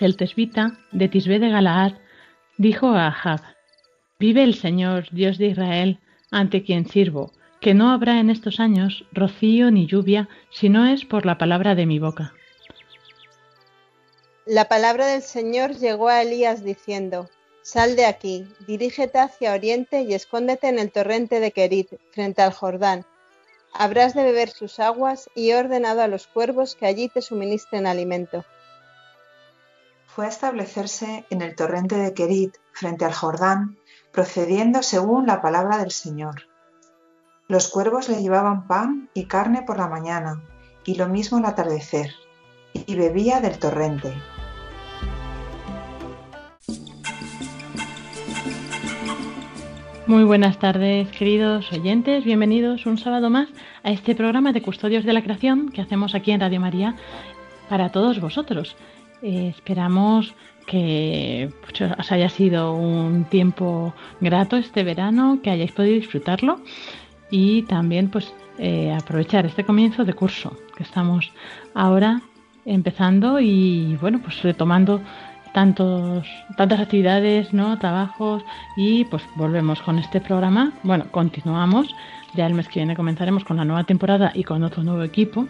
El tesbita de Tisbé de Galaad, dijo a Ahab, Vive el Señor, Dios de Israel, ante quien sirvo, que no habrá en estos años rocío ni lluvia, si no es por la palabra de mi boca. La palabra del Señor llegó a Elías diciendo, Sal de aquí, dirígete hacia oriente y escóndete en el torrente de Kerit, frente al Jordán. Habrás de beber sus aguas y he ordenado a los cuervos que allí te suministren alimento fue a establecerse en el torrente de Kerit, frente al Jordán, procediendo según la palabra del Señor. Los cuervos le llevaban pan y carne por la mañana, y lo mismo al atardecer, y bebía del torrente. Muy buenas tardes, queridos oyentes. Bienvenidos un sábado más a este programa de Custodios de la Creación que hacemos aquí en Radio María para todos vosotros. Eh, esperamos que pues, os haya sido un tiempo grato este verano, que hayáis podido disfrutarlo y también pues eh, aprovechar este comienzo de curso que estamos ahora empezando y bueno pues retomando tantos tantas actividades no trabajos y pues volvemos con este programa. Bueno continuamos. Ya el mes que viene comenzaremos con la nueva temporada y con otro nuevo equipo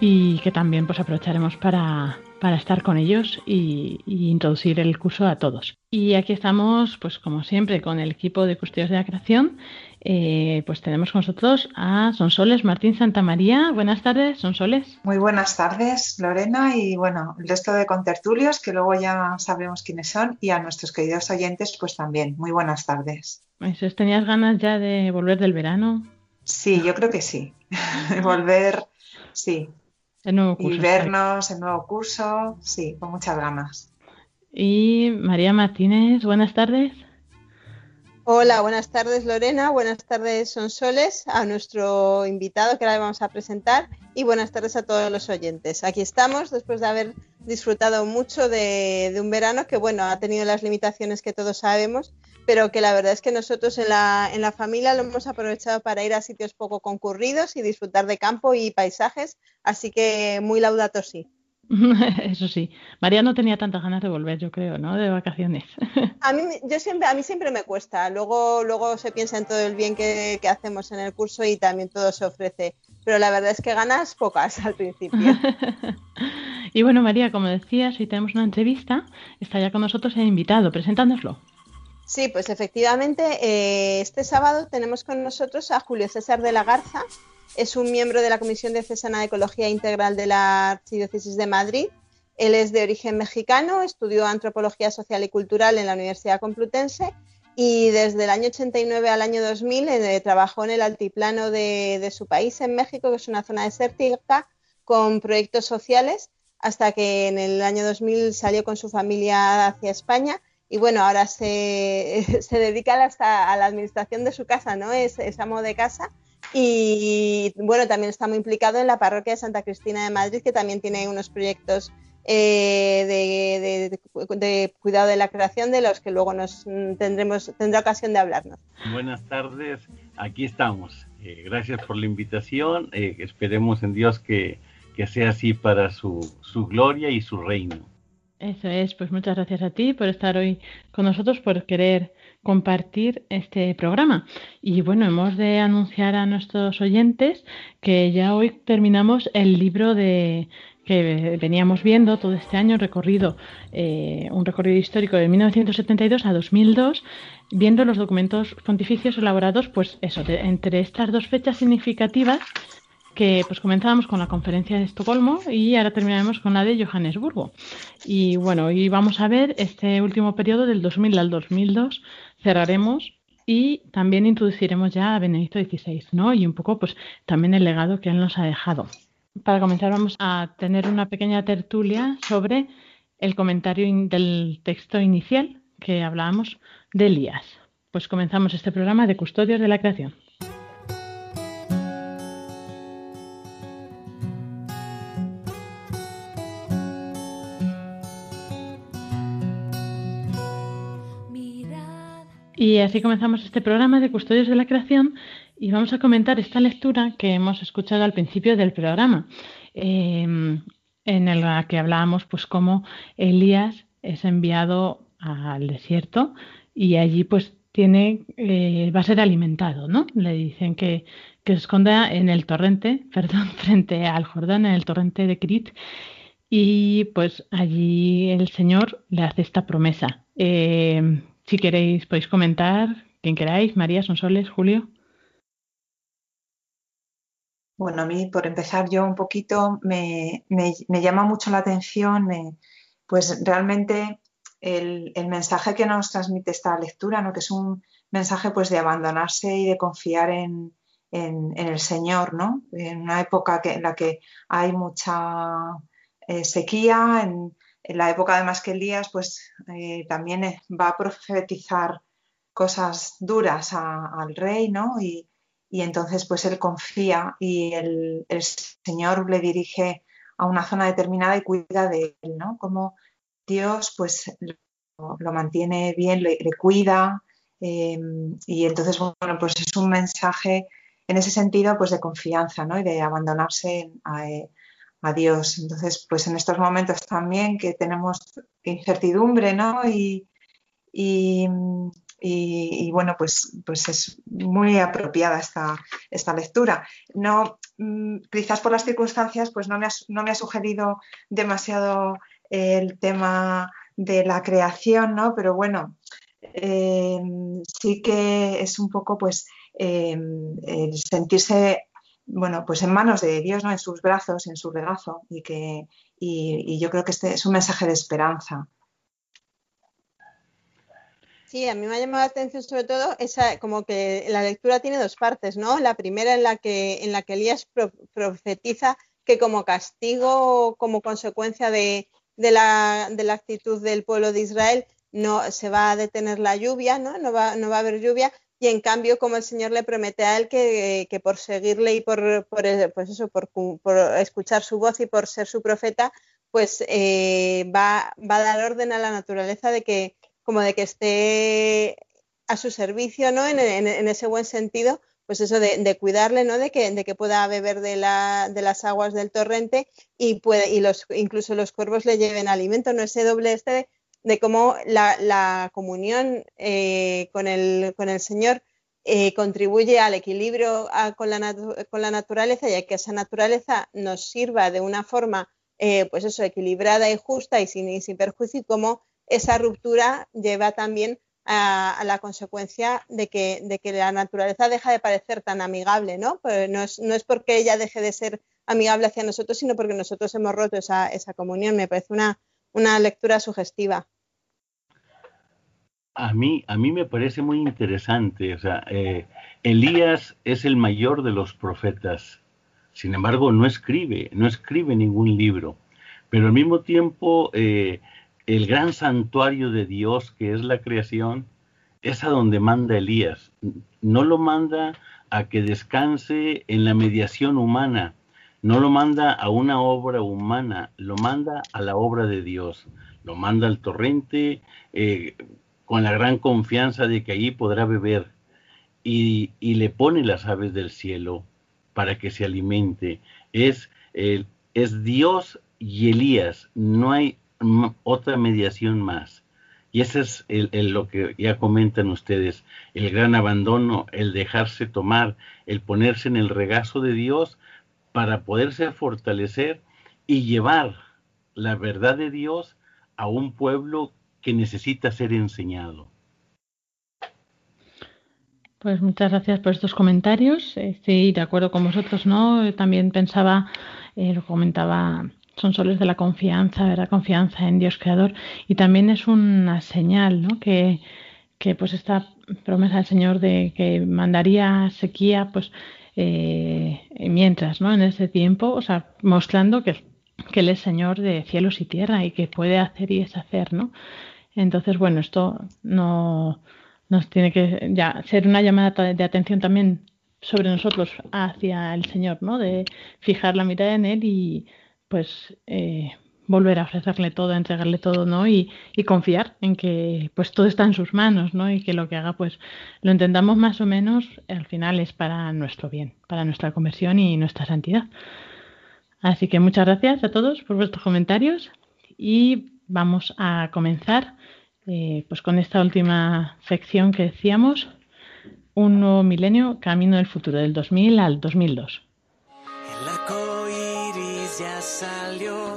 y que también pues aprovecharemos para para estar con ellos y, introducir el curso a todos. Y aquí estamos, pues como siempre, con el equipo de Custodios de la Creación. Eh, pues tenemos con nosotros a Sonsoles Martín Santa María. Buenas tardes, Sonsoles. Muy buenas tardes, Lorena, y bueno, el resto de contertulios, que luego ya sabemos quiénes son, y a nuestros queridos oyentes, pues también. Muy buenas tardes. Pues, ¿Tenías ganas ya de volver del verano? Sí, yo creo que sí. volver, sí, y vernos, el nuevo curso, sí, con muchas ganas. Y María Martínez, buenas tardes. Hola, buenas tardes Lorena, buenas tardes Sonsoles, a nuestro invitado que ahora vamos a presentar y buenas tardes a todos los oyentes. Aquí estamos después de haber disfrutado mucho de, de un verano que, bueno, ha tenido las limitaciones que todos sabemos, pero que la verdad es que nosotros en la, en la familia lo hemos aprovechado para ir a sitios poco concurridos y disfrutar de campo y paisajes, así que muy laudato sí. Eso sí, María no tenía tantas ganas de volver, yo creo, ¿no? De vacaciones. A mí, yo siempre, a mí siempre me cuesta. Luego, luego se piensa en todo el bien que, que hacemos en el curso y también todo se ofrece. Pero la verdad es que ganas pocas al principio. y bueno, María, como decías, hoy tenemos una entrevista. Está ya con nosotros el invitado. Presentándoslo. Sí, pues efectivamente, eh, este sábado tenemos con nosotros a Julio César de la Garza. Es un miembro de la Comisión Diocesana de Ecología Integral de la Archidiócesis de Madrid. Él es de origen mexicano, estudió antropología social y cultural en la Universidad Complutense y desde el año 89 al año 2000 eh, trabajó en el altiplano de, de, su país, en México, que es una zona desértica, con proyectos sociales, hasta que en el año 2000 salió con su familia hacia España y bueno, ahora se, se dedica hasta a la administración de su casa, ¿no? Es, es, amo de casa y bueno, también está muy implicado en la parroquia de Santa Cristina de Madrid, que también tiene unos proyectos eh, de, de, de, cuidado de la creación de los que luego nos tendremos, tendrá ocasión de hablarnos. Buenas tardes, aquí estamos. Eh, gracias por la invitación. Eh, esperemos en Dios que, que sea así para su, su gloria y su reino. Eso es, pues muchas gracias a ti por estar hoy con nosotros, por querer compartir este programa. Y bueno, hemos de anunciar a nuestros oyentes que ya hoy terminamos el libro de que veníamos viendo todo este año, recorrido, eh, un recorrido histórico de 1972 a 2002, viendo los documentos pontificios elaborados, pues eso, entre estas dos fechas significativas que pues comenzábamos con la conferencia de Estocolmo y ahora terminaremos con la de Johannesburgo. Y bueno, hoy vamos a ver este último periodo del 2000 al 2002, cerraremos y también introduciremos ya a Benedicto XVI, ¿no? Y un poco pues también el legado que él nos ha dejado. Para comenzar vamos a tener una pequeña tertulia sobre el comentario del texto inicial que hablábamos de Elías. Pues comenzamos este programa de Custodios de la Creación. Y así comenzamos este programa de Custodios de la Creación y vamos a comentar esta lectura que hemos escuchado al principio del programa, em, en la que hablábamos pues cómo Elías es enviado al desierto y allí pues tiene eh, va a ser alimentado, ¿no? Le dicen que, que, se esconda en el torrente, perdón, frente al Jordán, en el torrente de Crit, y pues allí el Señor le hace esta promesa. Em, si queréis, podéis comentar, quien queráis, María, Sonsoles, Julio. Bueno, a mí, por empezar yo un poquito, me, llama mucho la atención, pues realmente el, mensaje que nos transmite esta lectura, ¿no? que es un mensaje pues de abandonarse y de confiar en, el Señor, ¿no? En una época en la que hay mucha eh, sequía, en, en la época además que Elías pues eh, también eh, va a profetizar cosas duras al rey, ¿no? Y, entonces pues él confía y el, Señor le dirige a una zona determinada y cuida de él, ¿no? Como Dios pues lo, mantiene bien, le, cuida em, y entonces bueno pues es un mensaje en ese sentido pues de confianza, ¿no? Y de abandonarse a, a Dios. Entonces, pues en estos momentos también que tenemos incertidumbre, ¿no? Y, y, bueno, pues, pues es muy apropiada esta, esta lectura. No, mm, quizás por las circunstancias, pues no me ha, no me ha sugerido demasiado el tema de la creación, ¿no? Pero bueno, eh, sí que es un poco pues eh, el sentirse bueno, pues en manos de Dios, ¿no? En sus brazos, en su regazo, y que y, yo creo que este es un mensaje de esperanza. Sí, a mí me ha llamado la atención sobre todo esa, como que la lectura tiene dos partes, ¿no? La primera en la que, en la que Elías profetiza que como castigo, como consecuencia de, la, de, la, actitud del pueblo de Israel, no se va a detener la lluvia, ¿no? No va, no va a haber lluvia, y en cambio como el Señor le promete a él que, por seguirle y por, pues eso, por, escuchar su voz y por ser su profeta, pues eh, va, va, a dar orden a la naturaleza de que como de que esté a su servicio, ¿no? En, ese buen sentido, pues eso de, cuidarle, ¿no? De que, de que pueda beber de, la, de, las aguas del torrente y, puede, y los, incluso los cuervos le lleven alimento, ¿no? Ese doble este de de cómo la, comunión eh, con, el, con, el, Señor eh, contribuye al equilibrio con, la con, la naturaleza y a que esa naturaleza nos sirva de una forma eh, pues eso, equilibrada y justa y sin, sin perjuicio, y cómo esa ruptura lleva también a, la consecuencia de que, de que, la naturaleza deja de parecer tan amigable, ¿no? Pues no, es, no es porque ella deje de ser amigable hacia nosotros, sino porque nosotros hemos roto esa, esa comunión. Me parece una, una lectura sugestiva. A mí, a mí me parece muy interesante. Eh, Elías es el mayor de los profetas. Sin embargo, no escribe, no escribe ningún libro. Pero al mismo tiempo, eh, el gran santuario de Dios, que es la creación, es a donde manda Elías. No lo manda a que descanse en la mediación humana, no lo manda a una obra humana, lo manda a la obra de Dios, lo manda al torrente eh, con la gran confianza de que allí podrá beber y, le pone las aves del cielo para que se alimente. Es, es Dios y Elías, no hay otra mediación más. Y ese es lo que ya comentan ustedes, el gran abandono, el dejarse tomar, el ponerse en el regazo de Dios para poderse fortalecer y llevar la verdad de Dios a un pueblo que necesita ser enseñado. Pues muchas gracias por estos comentarios. Estoy de acuerdo con vosotros, ¿no? También pensaba, eh, lo comentaba, son soles de la confianza, ¿verdad? Confianza en Dios Creador. Y también es una señal, ¿no? Que, que pues esta promesa del Señor de que mandaría sequía, pues eh, mientras, ¿no? En ese tiempo, o sea, mostrando que, que Él es Señor de cielos y tierra y que puede hacer y deshacer, ¿no? Entonces, bueno, esto no nos tiene que ya ser una llamada de atención también sobre nosotros hacia el Señor, ¿no? De fijar la mirada en Él y pues eh, volver a ofrecerle todo, entregarle todo, ¿no? Y, confiar en que pues todo está en sus manos, ¿no? Y que lo que haga pues lo entendamos más o menos, al final es para nuestro bien, para nuestra conversión y nuestra santidad. Así que muchas gracias a todos por vuestros comentarios y vamos a comenzar eh, pues con esta última sección que decíamos, un nuevo milenio, camino del futuro, del 2000 al 2002. El ya salió,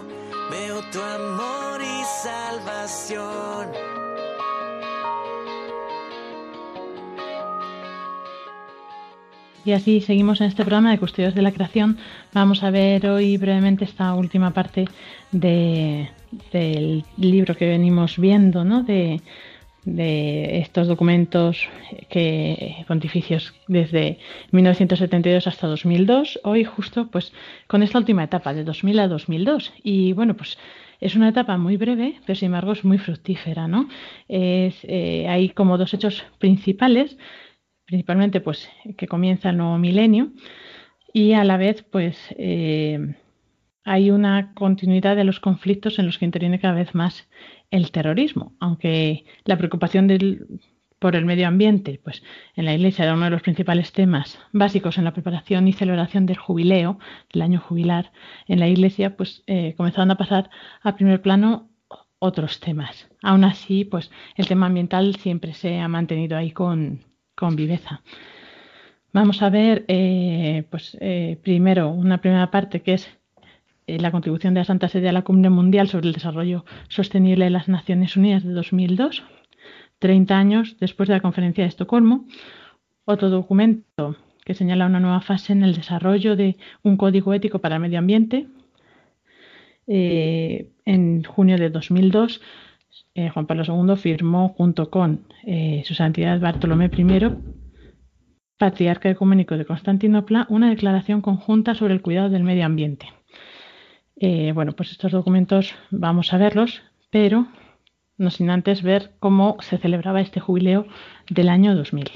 Y así seguimos en este programa de Custodios de la Creación. Vamos a ver hoy brevemente esta última parte de, del libro que venimos viendo, ¿no? De, estos documentos que pontificios desde 1972 hasta 2002, hoy justo pues con esta última etapa de 2000 a 2002 y bueno pues es una etapa muy breve pero sin embargo es muy fructífera, ¿no? Eh, hay como dos hechos principales, principalmente pues que comienza el nuevo milenio y a la vez pues eh, hay una continuidad de los conflictos en los que interviene cada vez más el terrorismo, aunque la preocupación por el medio ambiente, pues en la Iglesia era uno de los principales temas básicos en la preparación y celebración del jubileo, del año jubilar en la Iglesia, pues eh, comenzaron a pasar a primer plano otros temas. Aún así, pues el tema ambiental siempre se ha mantenido ahí con, con viveza. Vamos a ver, eh, pues eh, primero una primera parte que es eh, la contribución de la Santa Sede a la Cumbre Mundial sobre el Desarrollo Sostenible de las Naciones Unidas de 2002, 30 años después de la Conferencia de Estocolmo. Otro documento que señala una nueva fase en el desarrollo de un código ético para el medio ambiente. Eh, en junio de 2002, eh, Juan Pablo II firmó junto con su Santidad Bartolomé I, Patriarca Ecuménico de Constantinopla, una declaración conjunta sobre el cuidado del medio ambiente. Eh, bueno, pues estos documentos vamos a verlos, pero no sin antes ver cómo se celebraba este jubileo del año 2000.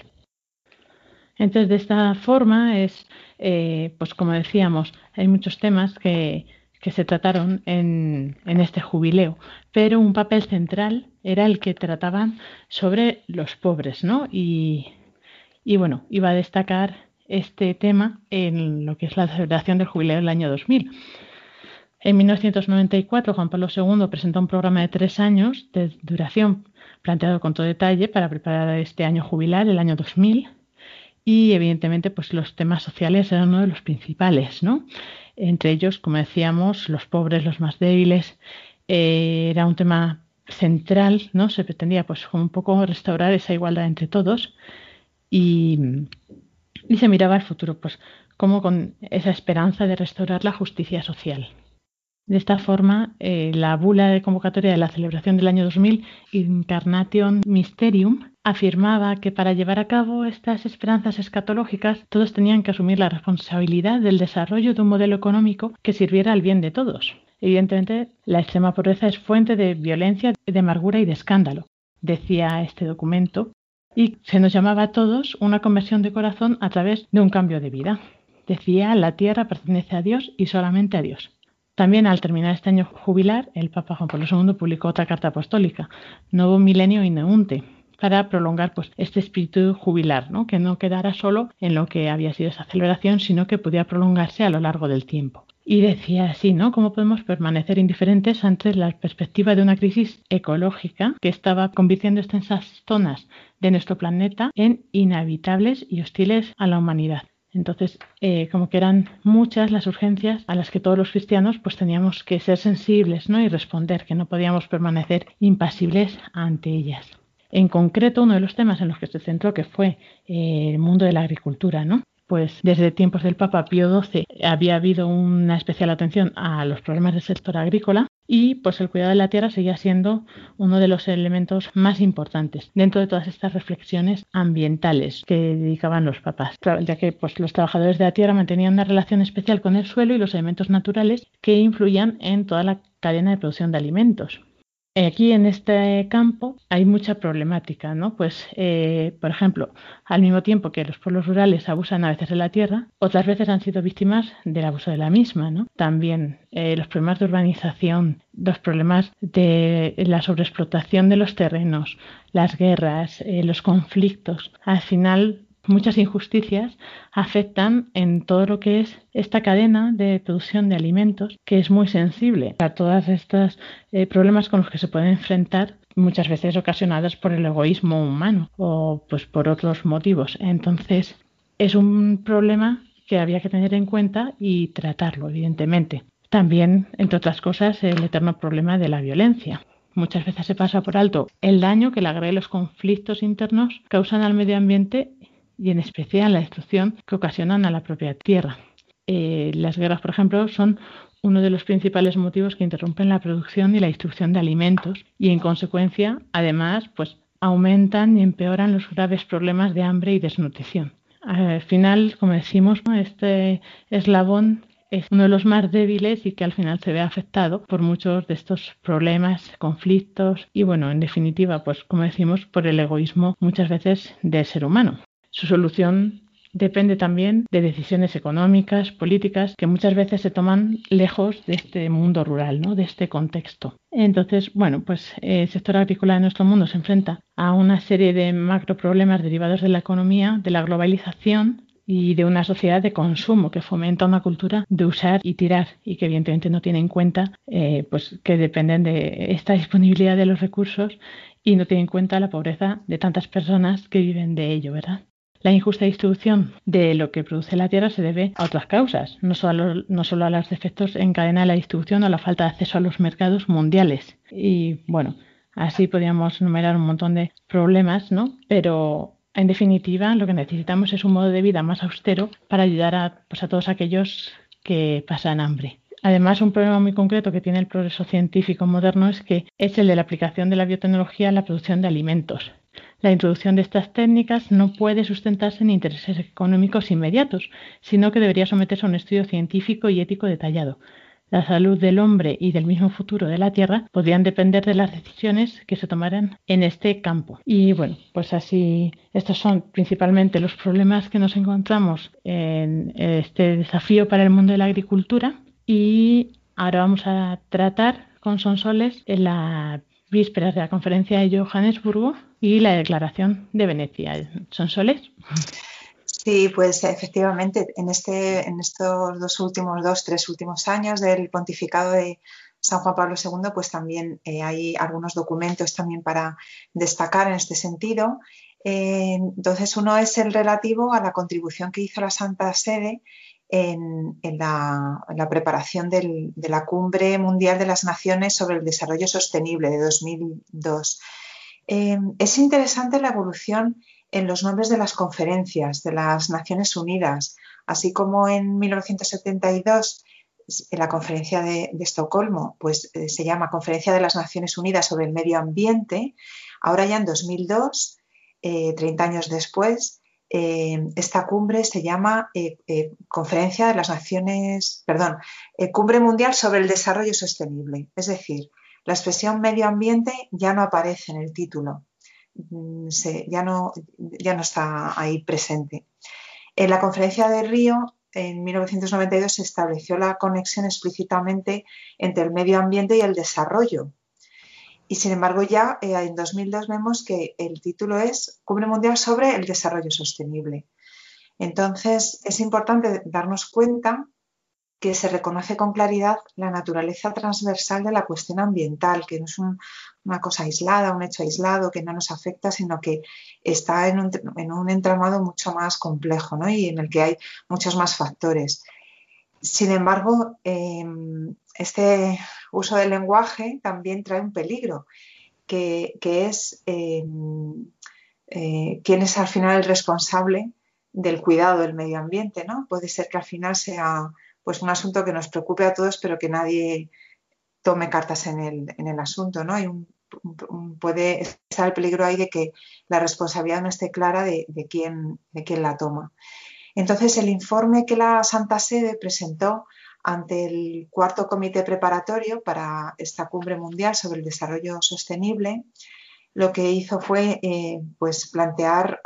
Entonces, de esta forma es, eh, pues como decíamos, hay muchos temas que, se trataron en, este jubileo, pero un papel central era el que trataban sobre los pobres, ¿no? Y, y bueno, iba a destacar este tema en lo que es la celebración del jubileo del año 2000. En 1994, Juan Pablo II presentó un programa de tres años de duración planteado con todo detalle para preparar este año jubilar, el año 2000. Y evidentemente, pues los temas sociales eran uno de los principales, ¿no? Entre ellos, como decíamos, los pobres, los más débiles, eh, era un tema central, ¿no? Se pretendía, pues, un poco restaurar esa igualdad entre todos y, y se miraba al futuro, pues, como con esa esperanza de restaurar la justicia social. De esta forma, eh, la bula de convocatoria de la celebración del año 2000, Incarnation Mysterium, afirmaba que para llevar a cabo estas esperanzas escatológicas todos tenían que asumir la responsabilidad del desarrollo de un modelo económico que sirviera al bien de todos. Evidentemente, la extrema pobreza es fuente de violencia, de amargura y de escándalo, decía este documento, y se nos llamaba a todos una conversión de corazón a través de un cambio de vida. Decía, la tierra pertenece a Dios y solamente a Dios. También al terminar este año jubilar, el Papa Juan Pablo II publicó otra carta apostólica, Nuevo Milenio Ineunte, para prolongar pues, este espíritu jubilar, ¿no? que no quedara solo en lo que había sido esa celebración, sino que pudiera prolongarse a lo largo del tiempo. Y decía así, ¿no? ¿Cómo podemos permanecer indiferentes ante la perspectiva de una crisis ecológica que estaba convirtiendo extensas zonas de nuestro planeta en inhabitables y hostiles a la humanidad? Entonces, eh, como que eran muchas las urgencias a las que todos los cristianos pues teníamos que ser sensibles ¿no? y responder, que no podíamos permanecer impasibles ante ellas. En concreto, uno de los temas en los que se centró que fue eh, el mundo de la agricultura, ¿no? Pues desde tiempos del Papa Pío XII había habido una especial atención a los problemas del sector agrícola y pues el cuidado de la tierra seguía siendo uno de los elementos más importantes dentro de todas estas reflexiones ambientales que dedicaban los papas, ya que pues los trabajadores de la tierra mantenían una relación especial con el suelo y los elementos naturales que influían en toda la cadena de producción de alimentos. Aquí en este campo hay mucha problemática, ¿no? Pues, eh, por ejemplo, al mismo tiempo que los pueblos rurales abusan a veces de la tierra, otras veces han sido víctimas del abuso de la misma, ¿no? También eh, los problemas de urbanización, los problemas de la sobreexplotación de los terrenos, las guerras, eh, los conflictos, al final muchas injusticias afectan en todo lo que es esta cadena de producción de alimentos, que es muy sensible a todos estos eh, problemas con los que se pueden enfrentar muchas veces ocasionados por el egoísmo humano o pues por otros motivos. Entonces, es un problema que había que tener en cuenta y tratarlo, evidentemente. También, entre otras cosas, el eterno problema de la violencia. Muchas veces se pasa por alto el daño que la guerra y los conflictos internos causan al medio ambiente y en especial la destrucción que ocasionan a la propia tierra. Eh, las guerras, por ejemplo, son uno de los principales motivos que interrumpen la producción y la distribución de alimentos y, en consecuencia, además, pues aumentan y empeoran los graves problemas de hambre y desnutrición. Al final, como decimos, este eslabón es uno de los más débiles y que al final se ve afectado por muchos de estos problemas, conflictos y, bueno, en definitiva, pues como decimos, por el egoísmo muchas veces del ser humano. Su solución depende también de decisiones económicas, políticas, que muchas veces se toman lejos de este mundo rural, ¿no? de este contexto. Entonces, bueno, pues el sector agrícola de nuestro mundo se enfrenta a una serie de macro problemas derivados de la economía, de la globalización y de una sociedad de consumo que fomenta una cultura de usar y tirar y que evidentemente no tiene en cuenta eh, pues que dependen de esta disponibilidad de los recursos y no tiene en cuenta la pobreza de tantas personas que viven de ello, ¿verdad? La injusta distribución de lo que produce la tierra se debe a otras causas, no solo, a los defectos en cadena de la distribución o la falta de acceso a los mercados mundiales. Y bueno, así podríamos enumerar un montón de problemas, ¿no? Pero en definitiva, lo que necesitamos es un modo de vida más austero para ayudar a, pues, a todos aquellos que pasan hambre. Además, un problema muy concreto que tiene el progreso científico moderno es que es el de la aplicación de la biotecnología en la producción de alimentos. La introducción de estas técnicas no puede sustentarse en intereses económicos inmediatos, sino que debería someterse a un estudio científico y ético detallado. La salud del hombre y del mismo futuro de la Tierra podrían depender de las decisiones que se tomaran en este campo. Y bueno, pues así, estos son principalmente los problemas que nos encontramos en este desafío para el mundo de la agricultura. Y ahora vamos a tratar con Sonsoles en la vísperas de la conferencia de Johannesburgo y la declaración de Venecia. ¿Son soles? Sí, pues efectivamente, en, este, en estos dos últimos, dos, tres últimos años del pontificado de San Juan Pablo II, pues también eh, hay algunos documentos también para destacar en este sentido. Eh, entonces, uno es el relativo a la contribución que hizo la Santa Sede en, la, preparación de la Cumbre Mundial de las Naciones sobre el Desarrollo Sostenible de 2002. Eh, es interesante la evolución en los nombres de las conferencias de las Naciones Unidas, así como en 1972 en la conferencia de, Estocolmo, pues eh, se llama Conferencia de las Naciones Unidas sobre el Medio Ambiente. Ahora ya en 2002, 30 eh, años después, eh, esta cumbre se llama eh, eh, Conferencia de las Naciones, perdón, Cumbre Mundial sobre el Desarrollo Sostenible. Es decir, la expresión medio ambiente ya no aparece en el título, mm, ya, no, ya no está ahí presente. En la conferencia de Río, en 1992, se estableció la conexión explícitamente entre el medio ambiente y el desarrollo, y sin embargo, ya eh, en 2002 vemos que el título es Cumbre Mundial sobre el Desarrollo Sostenible. Entonces, es importante darnos cuenta que se reconoce con claridad la naturaleza transversal de la cuestión ambiental, que no es una cosa aislada, un hecho aislado que no nos afecta, sino que está en un, entramado mucho más complejo y en el que hay muchos más factores. Sin embargo, em, este uso del lenguaje también trae un peligro que, es em, eh, quién es al final el responsable del cuidado del medio ambiente, ¿no? Puede ser que al final sea pues un asunto que nos preocupe a todos, pero que nadie tome cartas en el, asunto, ¿no? Hay un, puede estar el peligro ahí de que la responsabilidad no esté clara de quién la toma. Entonces, el informe que la Santa Sede presentó ante el cuarto comité preparatorio para esta cumbre mundial sobre el desarrollo sostenible, lo que hizo fue eh, pues plantear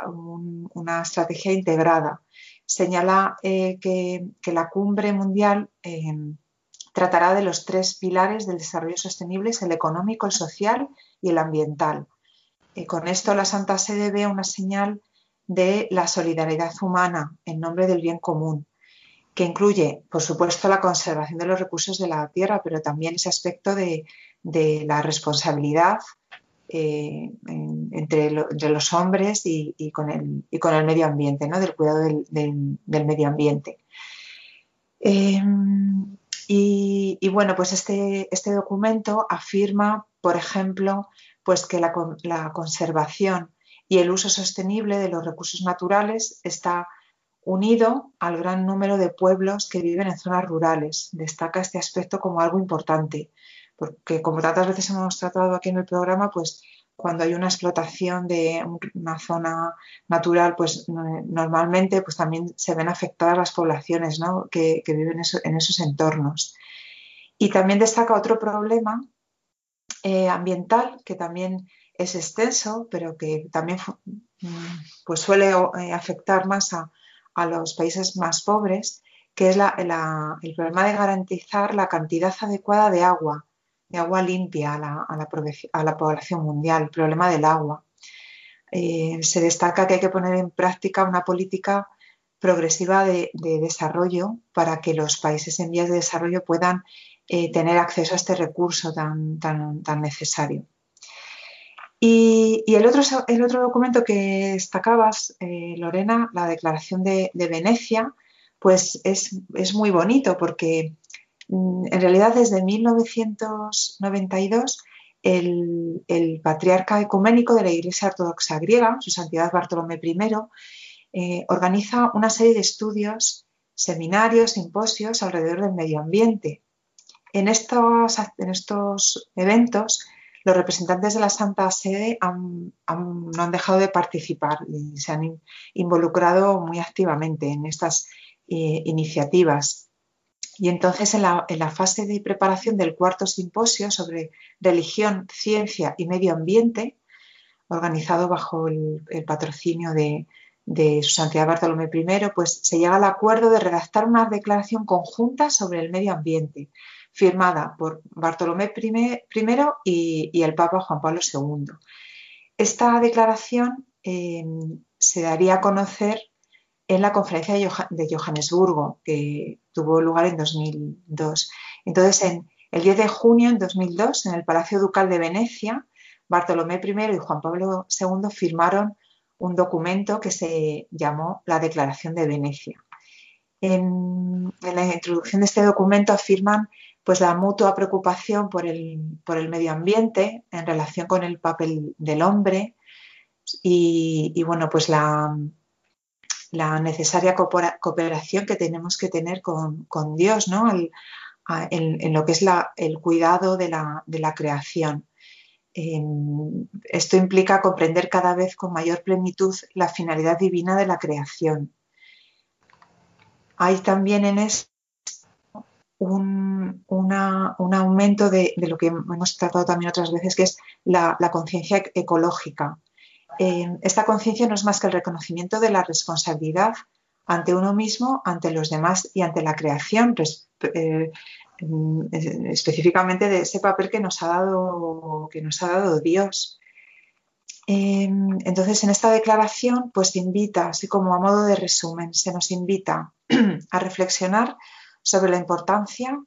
una estrategia integrada. Señala eh, que, la cumbre mundial eh, tratará de los tres pilares del desarrollo sostenible, el económico, el social y el ambiental. con esto la Santa Sede ve una señal de la solidaridad humana en nombre del bien común que incluye, por supuesto, la conservación de los recursos de la tierra, pero también ese aspecto de, la responsabilidad eh, entre, los hombres y, con el, medio ambiente, ¿no? del cuidado del, medio ambiente. Em, y, bueno, pues este, este, documento afirma, por ejemplo, pues que la, la conservación y el uso sostenible de los recursos naturales está unido al gran número de pueblos que viven en zonas rurales. Destaca este aspecto como algo importante, porque como tantas veces hemos tratado aquí en el programa, pues cuando hay una explotación de una zona natural, pues normalmente pues también se ven afectadas las poblaciones que, viven en esos entornos. Y también destaca otro problema eh, ambiental que también es extenso, pero que también pues suele eh, afectar más a, a los países más pobres, que es el problema de garantizar la cantidad adecuada de agua, de agua limpia a la, población mundial, el problema del agua. Eh, se destaca que hay que poner en práctica una política progresiva de, desarrollo para que los países en vías de desarrollo puedan eh, tener acceso a este recurso tan, tan, tan necesario. Y, el, otro, el, otro, documento que destacabas, eh, Lorena, la Declaración de, Venecia, pues es, muy bonito porque mm, en realidad desde 1992 el, patriarca ecuménico de la Iglesia Ortodoxa griega, su santidad Bartolomé I, eh, organiza una serie de estudios, seminarios, simposios alrededor del medio ambiente. En estos, en estos eventos los representantes de la Santa Sede no han dejado de participar y se han involucrado muy activamente en estas eh, iniciativas. Y entonces en la, fase de preparación del cuarto simposio sobre religión, ciencia y medio ambiente, organizado bajo el, patrocinio de, de, su santidad Bartolomé I, pues se llega al acuerdo de redactar una declaración conjunta sobre el medio ambiente, firmada por Bartolomé I y, el Papa Juan Pablo II. Esta declaración eh, se daría a conocer en la conferencia de Johannesburgo, que tuvo lugar en 2002. Entonces, en el 10 de junio de 2002, en el Palacio Ducal de Venecia, Bartolomé I y Juan Pablo II firmaron un documento que se llamó la Declaración de Venecia. En, en, la introducción de este documento afirman pues la mutua preocupación por el, medio ambiente en relación con el papel del hombre y, bueno, pues la, la, necesaria cooperación que tenemos que tener con, Dios, ¿no? en, lo que es el cuidado de la, creación. esto implica comprender cada vez con mayor plenitud la finalidad divina de la creación. Hay también en esto un, aumento de, lo que hemos tratado también otras veces, que es la, conciencia ecológica. Eh, esta conciencia no es más que el reconocimiento de la responsabilidad ante uno mismo, ante los demás y ante la creación, eh, específicamente de ese papel que nos ha dado, que nos ha dado Dios. Eh, entonces, en esta declaración, pues invita, así como a modo de resumen, se nos invita a reflexionar sobre la importancia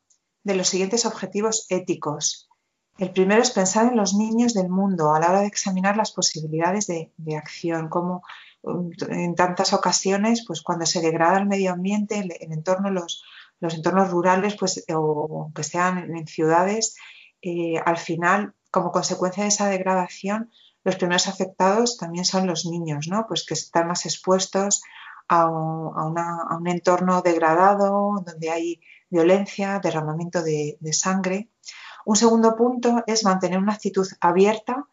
de los siguientes objetivos éticos. El primero es pensar en los niños del mundo a la hora de examinar las posibilidades de, acción, como um, en tantas ocasiones, pues cuando se degrada el medio ambiente, el, entorno, los, entornos rurales, pues, o que sean en ciudades, eh, al final como consecuencia de esa degradación, los primeros afectados también son los niños, ¿no? Pues que están más expuestos a un, entorno degradado, donde hay violencia, derramamiento de, sangre. Un segundo punto es mantener una actitud abierta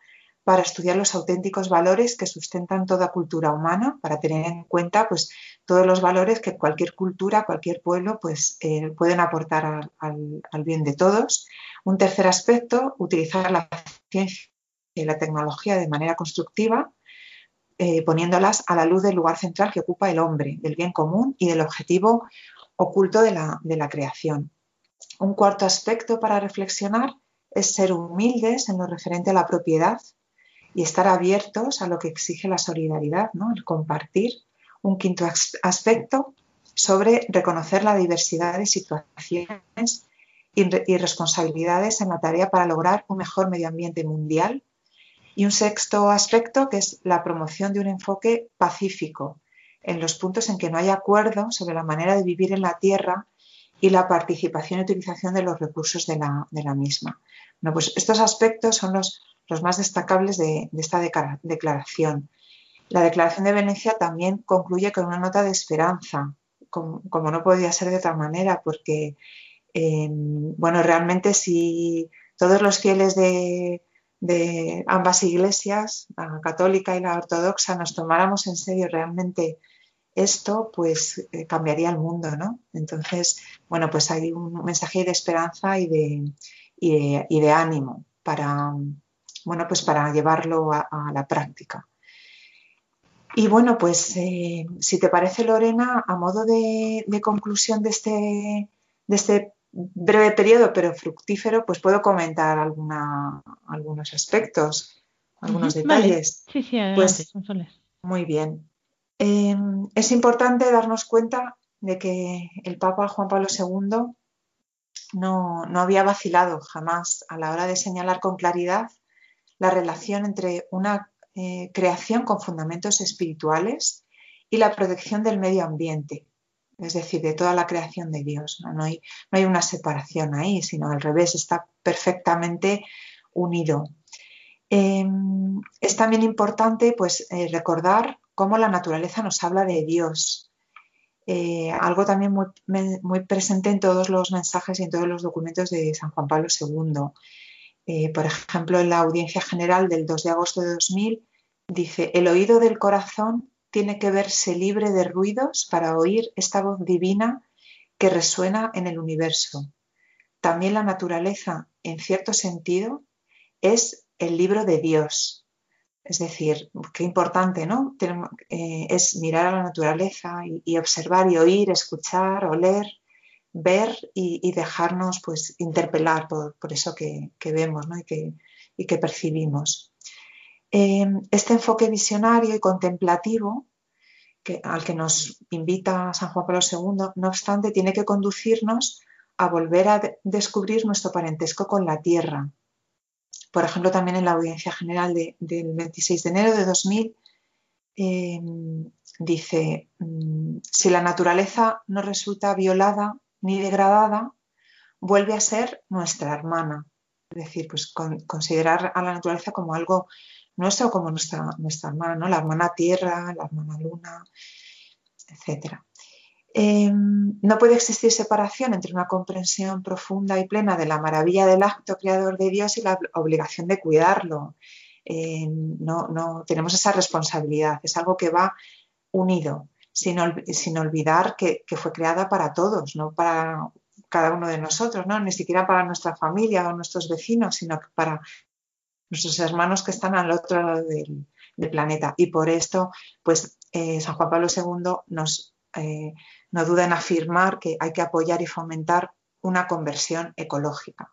para estudiar los auténticos valores que sustentan toda cultura humana, para tener en cuenta pues, todos los valores que cualquier cultura, cualquier pueblo pues, eh, pueden aportar al, bien de todos. Un tercer aspecto, utilizar la ciencia y la tecnología de manera constructiva, eh, poniéndolas a la luz del lugar central que ocupa el hombre, del bien común y del objetivo oculto de la, creación. Un cuarto aspecto para reflexionar es ser humildes en lo referente a la propiedad y estar abiertos a lo que exige la solidaridad, ¿no? el compartir. Un quinto aspecto sobre reconocer la diversidad de situaciones y responsabilidades en la tarea para lograr un mejor medio ambiente mundial. Y un sexto aspecto que es la promoción de un enfoque pacífico en los puntos en que no hay acuerdo sobre la manera de vivir en la Tierra y la participación y utilización de los recursos de la, de la misma. Bueno, pues estos aspectos son los, los más destacables de, esta declaración. La declaración de Venecia también concluye con una nota de esperanza, como, no podía ser de otra manera, porque, em, bueno, realmente si todos los fieles de, de ambas iglesias, la católica y la ortodoxa, nos tomáramos en serio realmente esto, pues eh, cambiaría el mundo, ¿no? Entonces, bueno, pues hay un mensaje de esperanza y de, y de ánimo para, bueno, pues para llevarlo a, la práctica. Y bueno, pues eh, si te parece, Lorena, a modo de, conclusión de este, de este breve periodo, pero fructífero, pues puedo comentar alguna, algunos aspectos, algunos detalles. Sí, sí, pues, muy bien. Em, es importante darnos cuenta de que el Papa Juan Pablo II no, no había vacilado jamás a la hora de señalar con claridad la relación entre una eh, creación con fundamentos espirituales y la protección del medio ambiente, es decir, de toda la creación de Dios. No, hay, no hay, una separación ahí, sino al revés, está perfectamente unido. Em, es también importante pues, eh, recordar cómo la naturaleza nos habla de Dios. Eh, algo también muy, muy, presente en todos los mensajes y en todos los documentos de San Juan Pablo II. Eh, por ejemplo, en la audiencia general del 2 de agosto de 2000, dice, el oído del corazón tiene que verse libre de ruidos para oír esta voz divina que resuena en el universo. También la naturaleza, en cierto sentido, es el libro de Dios. Es decir, qué importante, ¿no? Eh, es mirar a la naturaleza y observar y oír, escuchar, oler, ver y, dejarnos pues, interpelar por, eso que, vemos y, que, percibimos. Em, este enfoque visionario y contemplativo al que nos invita San Juan Pablo II, no obstante, tiene que conducirnos a volver a descubrir nuestro parentesco con la tierra. Por ejemplo, también en la audiencia general del 26 de enero de 2000 em, dice, mm, si la naturaleza no resulta violada ni degradada, vuelve a ser nuestra hermana. Es decir, pues considerar a la naturaleza como algo nuestro, como nuestra, nuestra hermana, ¿no? la hermana tierra, la hermana luna, etc. Em, no puede existir separación entre una comprensión profunda y plena de la maravilla del acto creador de Dios y la obligación de cuidarlo. Em, no, no, tenemos esa responsabilidad, es algo que va unido sin, olvidar que, fue creada para todos, no para cada uno de nosotros, ¿no? ni siquiera para nuestra familia o nuestros vecinos, sino para nuestros hermanos que están al otro lado del, planeta. Y por esto, pues eh, San Juan Pablo II nos, eh, no duda en afirmar que hay que apoyar y fomentar una conversión ecológica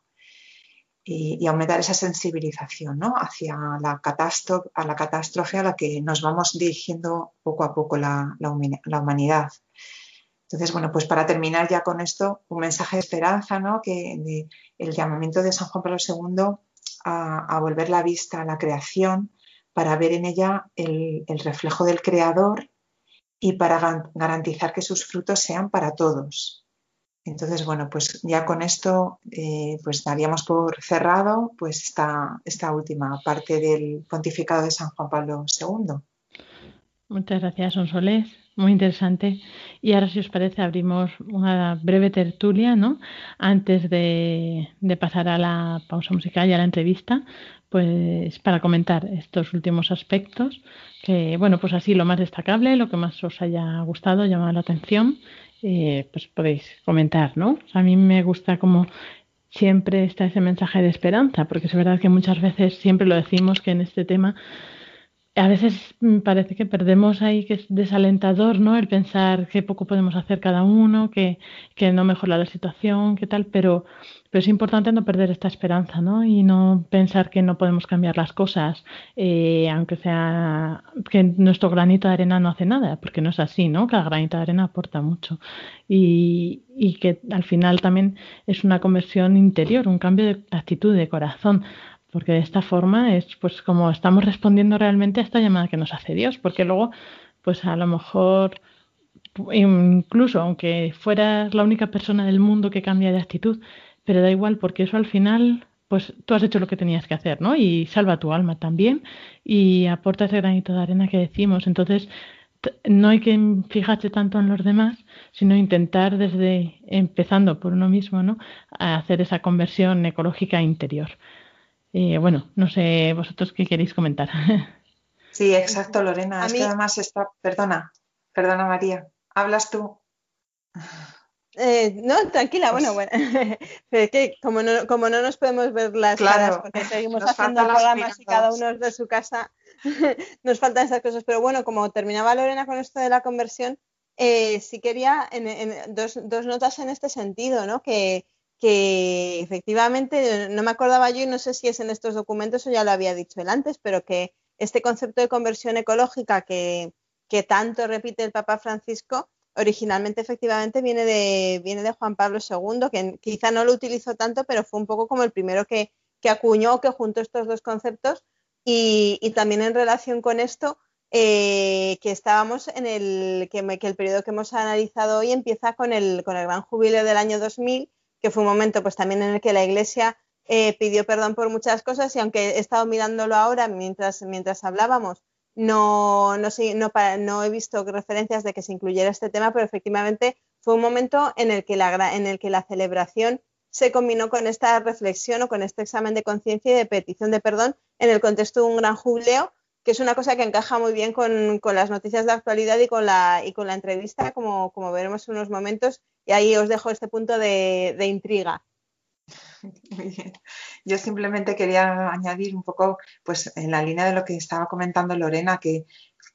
y, aumentar esa sensibilización hacia la catástrofe, a la catástrofe a la que nos vamos dirigiendo poco a poco la, humanidad. Entonces, bueno, pues para terminar ya con esto, un mensaje de esperanza, ¿no? Que el llamamiento de San Juan Pablo II a, volver la vista a la creación para ver en ella el, reflejo del Creador y para garantizar que sus frutos sean para todos, Entonces, bueno, pues ya con esto eh, pues daríamos por cerrado pues esta, esta última parte del pontificado de San Juan Pablo II. Muchas gracias, Sonsoles. Muy interesante. Y ahora, si os parece, abrimos una breve tertulia, ¿no? Antes de, pasar a la pausa musical y a la entrevista, pues para comentar estos últimos aspectos, que, bueno, pues así lo más destacable, lo que más os haya gustado, llamado la atención, eh, pues podéis comentar, ¿no? a mí me gusta como siempre está ese mensaje de esperanza, porque es verdad que muchas veces siempre lo decimos que en este tema a veces parece que perdemos ahí que es desalentador, ¿no? El pensar que poco podemos hacer cada uno, que, no mejora la situación, qué tal, pero, pero es importante no perder esta esperanza, ¿no? Y no pensar que no podemos cambiar las cosas, eh, aunque sea que nuestro granito de arena no hace nada, porque no es así, ¿no? Cada granito de arena aporta mucho. Y, y que al final también es una conversión interior, un cambio de actitud, de corazón porque de esta forma es pues como estamos respondiendo realmente a esta llamada que nos hace Dios, porque luego pues a lo mejor incluso aunque fueras la única persona del mundo que cambia de actitud, pero da igual porque eso al final pues tú has hecho lo que tenías que hacer, ¿no? Y salva tu alma también y aporta ese granito de arena que decimos. Entonces, no hay que fijarse tanto en los demás, sino intentar desde empezando por uno mismo, ¿no? A hacer esa conversión ecológica interior. Eh, bueno, no sé vosotros qué queréis comentar. Sí, exacto, Lorena. es que además está. Perdona, perdona, María. ¿Hablas tú? Eh, no, tranquila, bueno, bueno. es que como no, como no nos podemos ver las caras porque seguimos haciendo programas y cada uno es de su casa, nos faltan esas cosas. Pero bueno, como terminaba Lorena con esto de la conversión, eh, sí quería en, dos, dos, notas en este sentido, ¿no? Que, que efectivamente no me acordaba yo y no sé si es en estos documentos o ya lo había dicho él antes, pero que este concepto de conversión ecológica que, tanto repite el Papa Francisco, originalmente efectivamente viene de, viene de Juan Pablo II, que quizá no lo utilizó tanto, pero fue un poco como el primero que, acuñó, que juntó estos dos conceptos. Y, también en relación con esto, eh, que estábamos en el, que, el periodo que hemos analizado hoy empieza con el, con el gran jubileo del año 2000 que fue un momento pues también en el que la Iglesia eh, pidió perdón por muchas cosas y aunque he estado mirándolo ahora mientras, mientras hablábamos, no, no, no, no he visto referencias de que se incluyera este tema, pero efectivamente fue un momento en el que la, en el que la celebración se combinó con esta reflexión o con este examen de conciencia y de petición de perdón en el contexto de un gran jubileo, que es una cosa que encaja muy bien con, las noticias de actualidad y con la, y con la entrevista, como, como veremos en unos momentos, y ahí os dejo este punto de, intriga. Yo simplemente quería añadir un poco, pues en la línea de lo que estaba comentando Lorena, que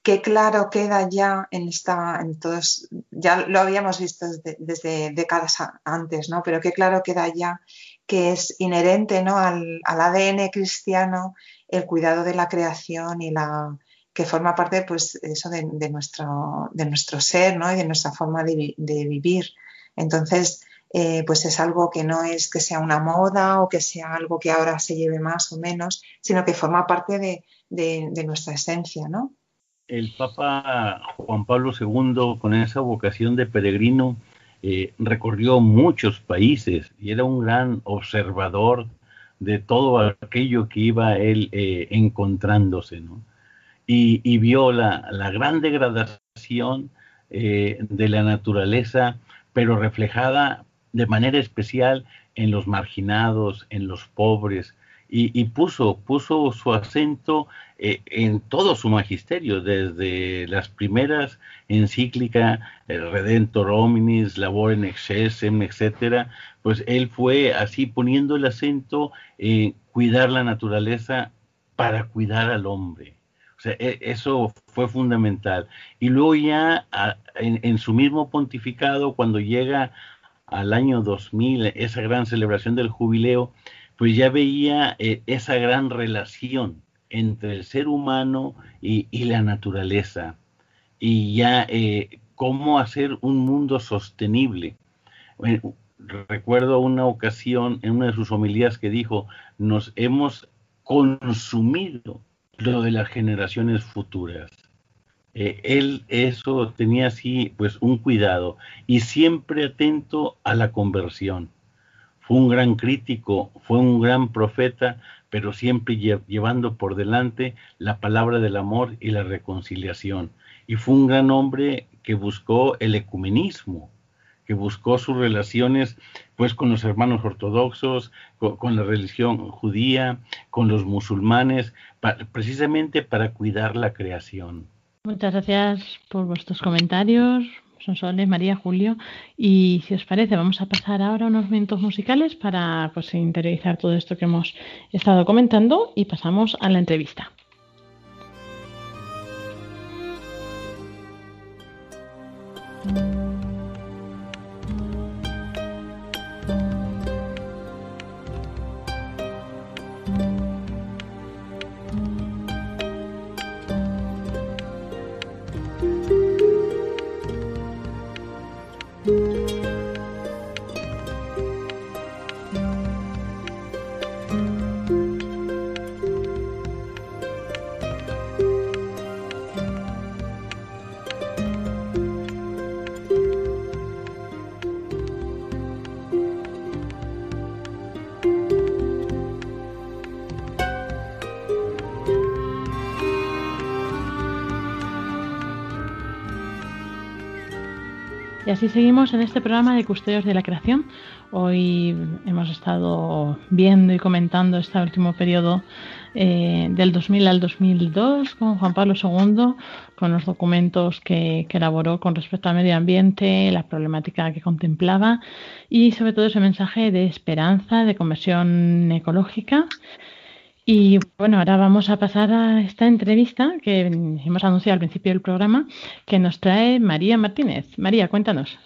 qué claro queda ya en esta, en todos, ya lo habíamos visto desde, décadas antes, ¿no? Pero qué claro queda ya que es inherente ¿no? al, ADN cristiano el cuidado de la creación y la que forma parte pues eso de, nuestro, de nuestro ser ¿no? y de nuestra forma de vivir. Entonces, eh, pues es algo que no es que sea una moda o que sea algo que ahora se lleve más o menos, sino que forma parte de, nuestra esencia, ¿no? El Papa Juan Pablo II, con esa vocación de peregrino, eh, recorrió muchos países y era un gran observador de todo aquello que iba él eh, encontrándose, ¿no? Y, vio la, gran degradación de la naturaleza pero reflejada de manera especial en los marginados, en los pobres, y, puso, puso su acento eh, en todo su magisterio, desde las primeras encíclicas, el Redentor Hominis, Labor in Excessem, etcétera, pues él fue así poniendo el acento en cuidar la naturaleza para cuidar al hombre. E, eso fue fundamental. Y luego ya en, su mismo pontificado, cuando llega al año 2000, esa gran celebración del jubileo, pues ya veía eh, esa gran relación entre el ser humano y, la naturaleza. Y ya eh, cómo hacer un mundo sostenible. recuerdo una ocasión en una de sus homilías que dijo, nos hemos consumido lo de las generaciones futuras. eh, él eso tenía así pues un cuidado y siempre atento a la conversión. Fue un gran crítico, fue un gran profeta, pero siempre llevando por delante la palabra del amor y la reconciliación. Y fue un gran hombre que buscó el ecumenismo, que buscó sus relaciones pues con los hermanos ortodoxos, con, la religión judía, con los musulmanes, precisamente para cuidar la creación. Muchas gracias por vuestros comentarios, Sonsoles, María, Julio. Y si os parece, vamos a pasar ahora unos minutos musicales para pues, interiorizar todo esto que hemos estado comentando y pasamos a la entrevista. Así seguimos en este programa de Custodios de la Creación. Hoy hemos estado viendo y comentando este último periodo eh, del 2000 al 2002 con Juan Pablo II, con los documentos que, que, elaboró con respecto al medio ambiente, la problemática que contemplaba y sobre todo ese mensaje de esperanza, de conversión ecológica y bueno, ahora vamos a pasar a esta entrevista que hemos anunciado al principio del programa, que nos trae María Martínez. María, cuéntanos.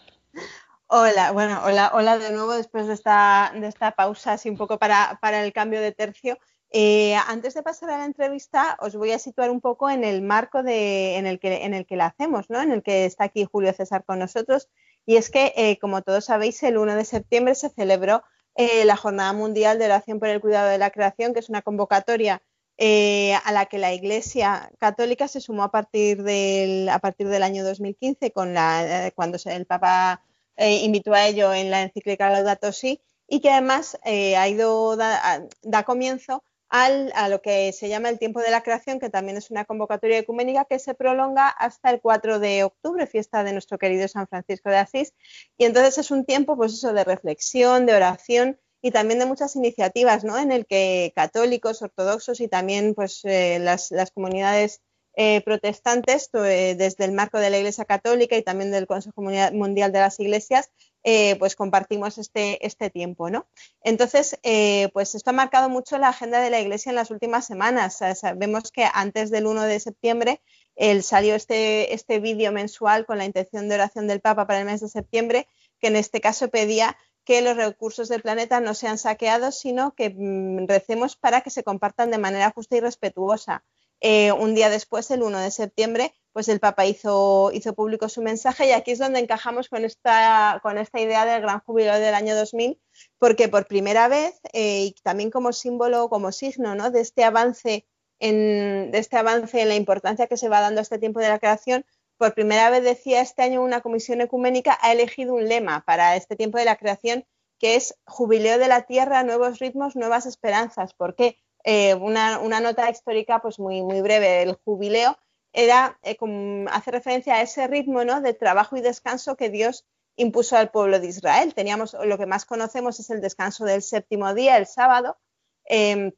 Hola, bueno, hola, hola de nuevo después de esta, de esta pausa, así un poco para, para el cambio de tercio. Eh, antes de pasar a la entrevista, os voy a situar un poco en el marco de, en, el que, en el que la hacemos, ¿no? en el que está aquí Julio César con nosotros. Y es que, eh, como todos sabéis, el 1 de septiembre se celebró eh, la Jornada Mundial de Oración por el Cuidado de la Creación, que es una convocatoria eh, a la que la Iglesia Católica se sumó a partir del, a partir del año 2015, con la, eh, cuando el Papa invitó a ello en la encíclica Laudato Si, y que además ha ido, da, da comienzo a lo que se llama el tiempo de la creación, que también es una convocatoria ecuménica que se prolonga hasta el 4 de octubre, fiesta de nuestro querido San Francisco de Asís. Y entonces es un tiempo, pues eso, de reflexión, de oración y también de muchas iniciativas, ¿no? En el que católicos, ortodoxos y también, pues, eh, las, comunidades eh, protestantes, eh, desde el marco de la Iglesia Católica y también del Consejo Mundial de las Iglesias, eh, pues compartimos este, este tiempo, ¿no? Entonces, eh, pues esto ha marcado mucho la agenda de la Iglesia en las últimas semanas. Vemos que antes del 1 de septiembre salió este, este vídeo mensual con la intención de oración del Papa para el mes de septiembre, que en este caso pedía que los recursos del planeta no sean saqueados, sino que mm, recemos para que se compartan de manera justa y respetuosa. Eh, un día después, el 1 de septiembre, pues el Papa hizo, hizo público su mensaje y aquí es donde encajamos con esta, con esta idea del gran jubileo del año 2000, porque por primera vez, eh, y también como símbolo, como signo ¿no? de, este avance en, de este avance en la importancia que se va dando a este tiempo de la creación, por primera vez decía este año una comisión ecuménica ha elegido un lema para este tiempo de la creación que es jubileo de la tierra, nuevos ritmos, nuevas esperanzas. ¿Por qué? Eh, una, nota histórica pues muy, muy breve. El jubileo era, eh, hace referencia a ese ritmo de trabajo y descanso que Dios impuso al pueblo de Israel. Teníamos, lo que más conocemos es el descanso del séptimo día, el sábado, em,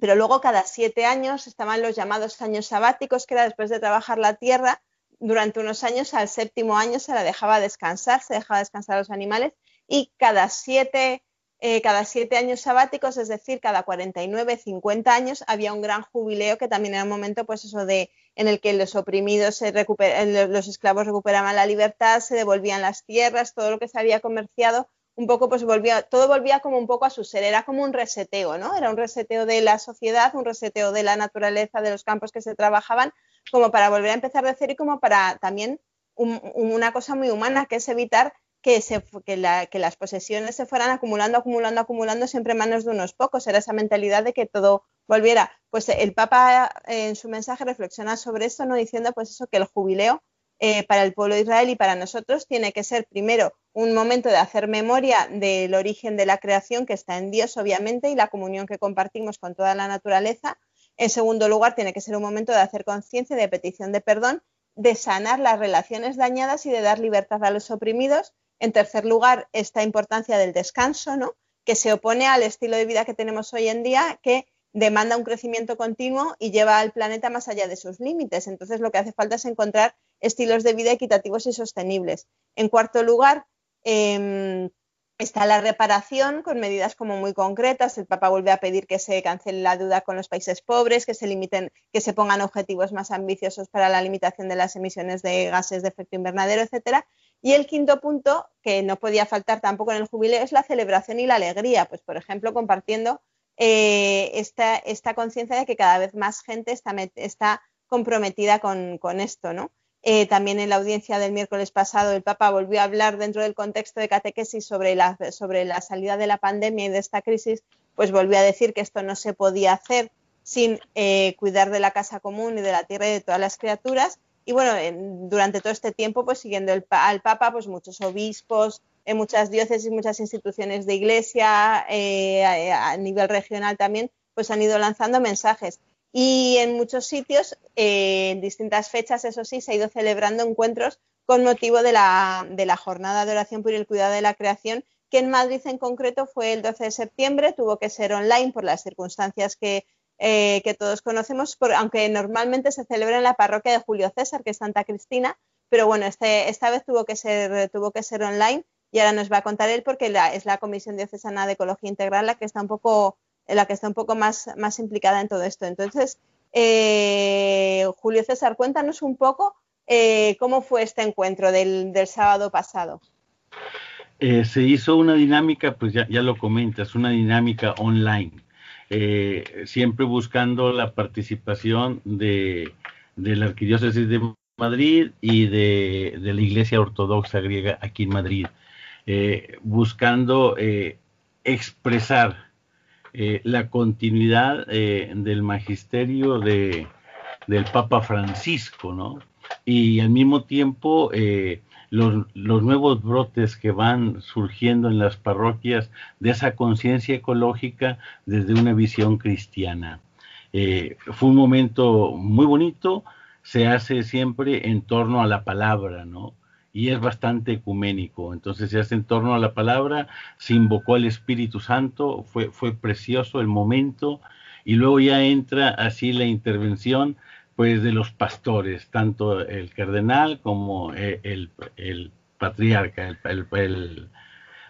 pero luego cada siete años estaban los llamados años sabáticos, que era después de trabajar la tierra, durante unos años al séptimo año se la dejaba descansar, se dejaba descansar a los animales y cada siete eh, cada siete años sabáticos, es decir, cada 49, 50 años, había un gran jubileo que también era un momento, pues eso de en el que los oprimidos, se los esclavos recuperaban la libertad, se devolvían las tierras, todo lo que se había comerciado, un poco pues volvía, todo volvía como un poco a su ser, era como un reseteo, ¿no? Era un reseteo de la sociedad, un reseteo de la naturaleza, de los campos que se trabajaban, como para volver a empezar de cero y como para también una cosa muy humana, que es evitar que, se, las posesiones se fueran acumulando, acumulando, acumulando siempre en manos de unos pocos. Era esa mentalidad de que todo volviera. Pues el Papa en su mensaje reflexiona sobre esto, ¿no? Diciendo pues eso, que el jubileo eh, para el pueblo de Israel y para nosotros tiene que ser primero un momento de hacer memoria del origen de la creación que está en Dios, obviamente, y la comunión que compartimos con toda la naturaleza. En segundo lugar, tiene que ser un momento de hacer conciencia, de petición de perdón, de sanar las relaciones dañadas y de dar libertad a los oprimidos. En tercer lugar, esta importancia del descanso, ¿no? que se opone al estilo de vida que tenemos hoy en día, que demanda un crecimiento continuo y lleva al planeta más allá de sus límites. Entonces, lo que hace falta es encontrar estilos de vida equitativos y sostenibles. En cuarto lugar, em, está la reparación con medidas como muy concretas. El Papa vuelve a pedir que se cancele la deuda con los países pobres, que se limiten, que se pongan objetivos más ambiciosos para la limitación de las emisiones de gases de efecto invernadero, etcétera. Y el quinto punto, que no podía faltar tampoco en el jubileo, es la celebración y la alegría. Pues, por ejemplo, compartiendo eh, esta, conciencia de que cada vez más gente está, está comprometida con, esto, ¿no? Eh, también en la audiencia del miércoles pasado el Papa volvió a hablar dentro del contexto de catequesis sobre la, sobre la salida de la pandemia y de esta crisis, pues volvió a decir que esto no se podía hacer sin eh, cuidar de la casa común y de la tierra y de todas las criaturas. Y bueno, durante todo este tiempo, pues siguiendo al Papa, pues muchos obispos, en muchas diócesis, muchas instituciones de iglesia, eh, a nivel regional también, pues han ido lanzando mensajes. Y en muchos sitios, eh, en distintas fechas, eso sí, se ha ido celebrando encuentros con motivo de la, jornada de oración por el cuidado de la creación, que en Madrid en concreto fue el 12 de septiembre, tuvo que ser online por las circunstancias que, eh, todos conocemos, aunque normalmente se celebra en la parroquia de Julio César, que es Santa Cristina, pero bueno, este, esta vez tuvo que, ser, tuvo que ser online y ahora nos va a contar él porque es la Comisión Diocesana de Ecología Integral la que está un poco la que está un poco más, más implicada en todo esto. Entonces, eh, Julio César, cuéntanos un poco eh, cómo fue este encuentro del, sábado pasado. Se hizo una dinámica, pues ya, ya, lo comentas, una dinámica online, siempre buscando la participación de, de, la Arquidiócesis de Madrid y de, de, la Iglesia Ortodoxa griega aquí en Madrid, buscando expresar eh, la continuidad eh, del magisterio de, del Papa Francisco, ¿no? Y al mismo tiempo eh, los, nuevos brotes que van surgiendo en las parroquias de esa conciencia ecológica desde una visión cristiana. fue un momento muy bonito, se hace siempre en torno a la palabra, ¿no? y es bastante ecuménico. Entonces se hace en torno a la palabra, se invocó al Espíritu Santo, fue, fue precioso el momento y luego ya entra así la intervención pues de los pastores, tanto el cardenal como eh, el, patriarca, el,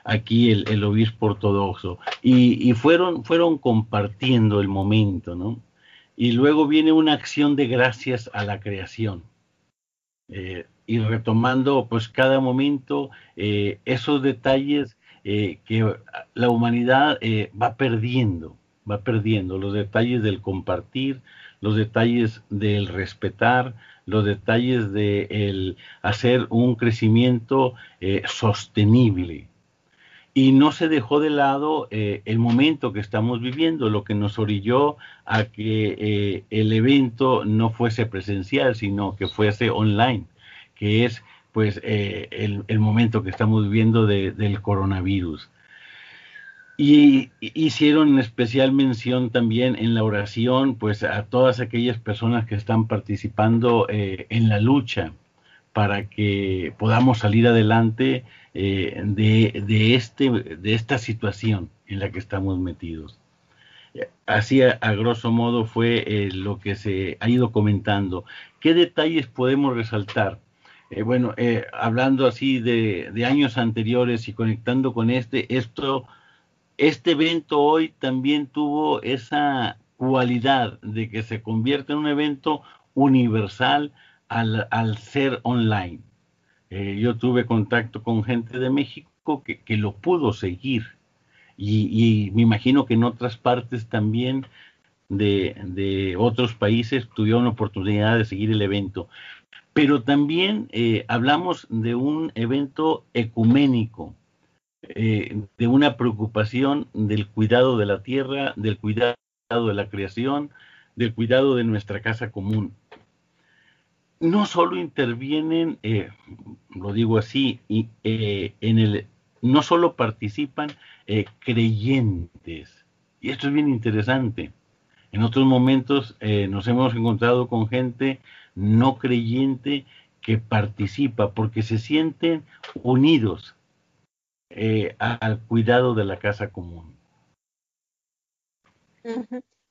aquí el, obispo ortodoxo, y, fueron, fueron compartiendo el momento, ¿no? Y luego viene una acción de gracias a la creación. Eh, y retomando pues cada momento eh, esos detalles que la humanidad va perdiendo, va perdiendo, los detalles del compartir, los detalles del respetar, los detalles de hacer un crecimiento sostenible. Y no se dejó de lado el momento que estamos viviendo, lo que nos orilló a que el evento no fuese presencial, sino que fuese online que es pues eh, el, momento que estamos viviendo del coronavirus. Y hicieron especial mención también en la oración, pues a todas aquellas personas que están participando eh, en la lucha para que podamos salir adelante eh, de, este, de esta situación en la que estamos metidos. Así a, grosso modo fue lo que se ha ido comentando. ¿Qué detalles podemos resaltar? Eh, bueno, eh, hablando así de, años anteriores y conectando con este, esto, este evento hoy también tuvo esa cualidad de que se convierte en un evento universal al, ser online. Eh, yo tuve contacto con gente de México que, lo pudo seguir y, me imagino que en otras partes también de, otros países tuvieron oportunidad de seguir el evento pero también eh, hablamos de un evento ecuménico, eh, de una preocupación del cuidado de la tierra, del cuidado de la creación, del cuidado de nuestra casa común. No solo intervienen, eh, lo digo así, y, eh, en el, no solo participan eh, creyentes, y esto es bien interesante. En otros momentos nos hemos encontrado con gente no creyente que participa porque se sienten unidos al cuidado de la casa común.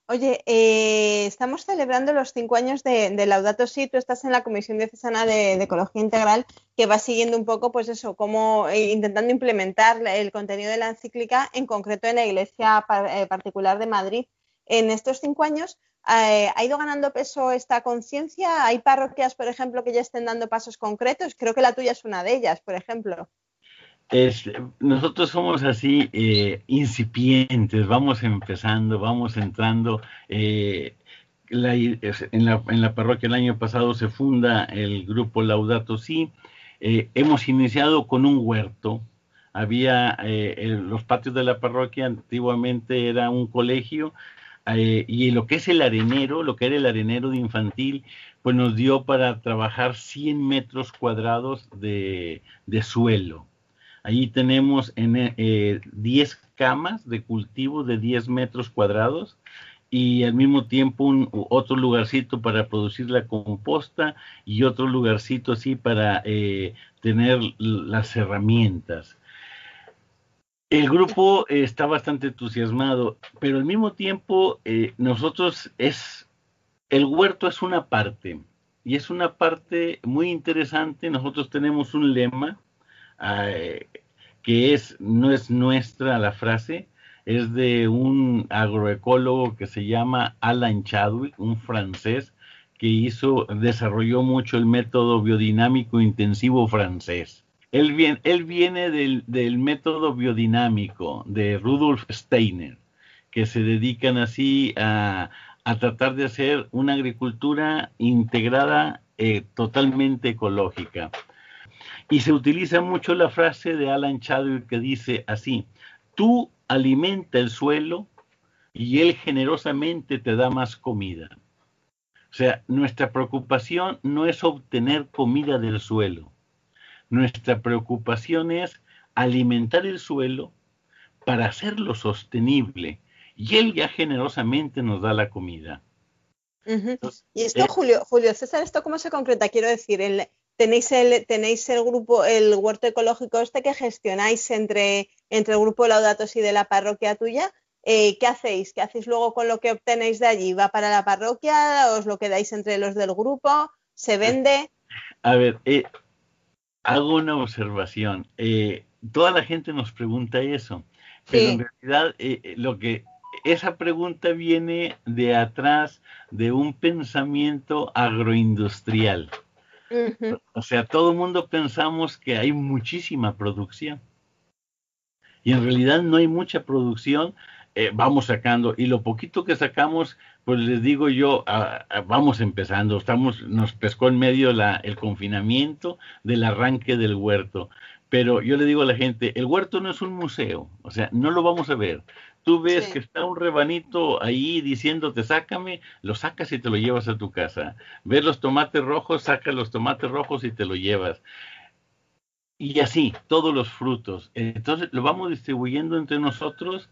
Oye, eh, estamos celebrando los cinco años de, Laudato Si. Tú estás en la Comisión Diocesana de, de, Ecología Integral, que va siguiendo un poco, pues eso, como eh, intentando implementar el contenido de la encíclica, en concreto en la Iglesia eh, particular de Madrid. En estos cinco años, ¿ha ido ganando peso esta conciencia? ¿Hay parroquias, por ejemplo, que ya estén dando pasos concretos? Creo que la tuya es una de ellas, por ejemplo nosotros somos así eh, incipientes, vamos empezando, vamos entrando. Eh, en, la, parroquia el año pasado se funda el grupo Laudato Si. Eh, hemos iniciado con un huerto. Había los patios de la parroquia antiguamente era un colegio y lo que es el arenero, lo que era el arenero de infantil, pues nos dio para trabajar 100 metros cuadrados de suelo Allí tenemos en, 10 eh, camas de cultivo de 10 metros cuadrados y al mismo tiempo un, otro lugarcito para producir la composta y otro lugarcito así para eh, tener las herramientas. El grupo está bastante entusiasmado, pero al mismo tiempo eh, nosotros es, el huerto es una parte y es una parte muy interesante. Nosotros tenemos un lema eh, que es, no es nuestra la frase, es de un agroecólogo que se llama Alan Chadwick, un francés que hizo, desarrolló mucho el método biodinámico intensivo francés. Él viene, él viene del, del, método biodinámico de Rudolf Steiner, que se dedican así a, a tratar de hacer una agricultura integrada eh, totalmente ecológica. Y se utiliza mucho la frase de Alan Chadwick que dice así, tú alimenta el suelo y él generosamente te da más comida. O sea, nuestra preocupación no es obtener comida del suelo. Nuestra preocupación es alimentar el suelo para hacerlo sostenible. Y él ya generosamente nos da la comida. y esto, eh, Julio, Julio César, ¿esto cómo se concreta? Quiero decir, el, tenéis el, tenéis el grupo, el huerto ecológico este que gestionáis entre, entre el grupo Laudatos y de la parroquia tuya. Eh, ¿Qué hacéis? ¿Qué hacéis luego con lo que obtenéis de allí? ¿Va para la parroquia? ¿Os lo quedáis entre los del grupo? ¿Se vende? A ver, eh, hago una observación. Eh, toda la gente nos pregunta eso, pero en realidad lo que esa pregunta viene de atrás de un pensamiento agroindustrial. O sea, todo el mundo pensamos que hay muchísima producción. Y en realidad no hay mucha producción, eh, vamos sacando. Y lo poquito que sacamos, pues les digo yo, vamos empezando. Estamos, nos pescó en medio el confinamiento del arranque del huerto. Pero yo le digo a la gente, el huerto no es un museo, o sea, no lo vamos a ver. Tú ves que está un rebanito ahí diciéndote, sácame, lo sacas y te lo llevas a tu casa. Ves los tomates rojos, sacas los tomates rojos y te lo llevas. Y así, todos los frutos. Entonces lo vamos distribuyendo entre nosotros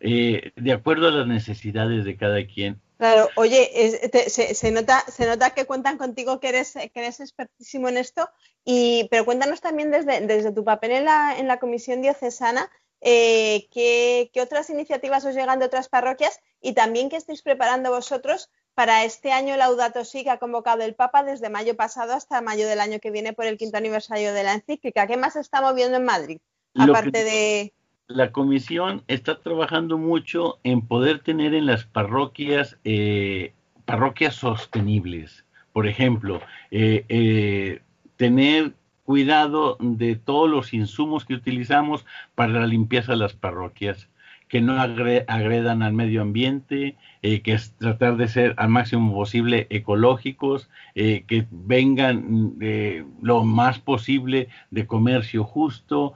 eh, de acuerdo a las necesidades de cada quien. Claro, oye, se, nota, se nota que cuentan contigo que eres, que eres expertísimo en esto, y, pero cuéntanos también desde, desde tu papel en la, en la comisión diocesana, eh, ¿qué, otras iniciativas os llegan de otras parroquias y también qué estáis preparando vosotros para este año Laudato Si que ha convocado el Papa desde mayo pasado hasta mayo del año que viene por el quinto aniversario de la encíclica. ¿Qué más está moviendo en Madrid? Aparte de... La comisión está trabajando mucho en poder tener en las parroquias eh, parroquias sostenibles. Por ejemplo, eh, tener cuidado de todos los insumos que utilizamos para la limpieza de las parroquias, que no agredan al medio ambiente, eh, que es tratar de ser al máximo posible ecológicos, eh, que vengan eh, lo más posible de comercio justo,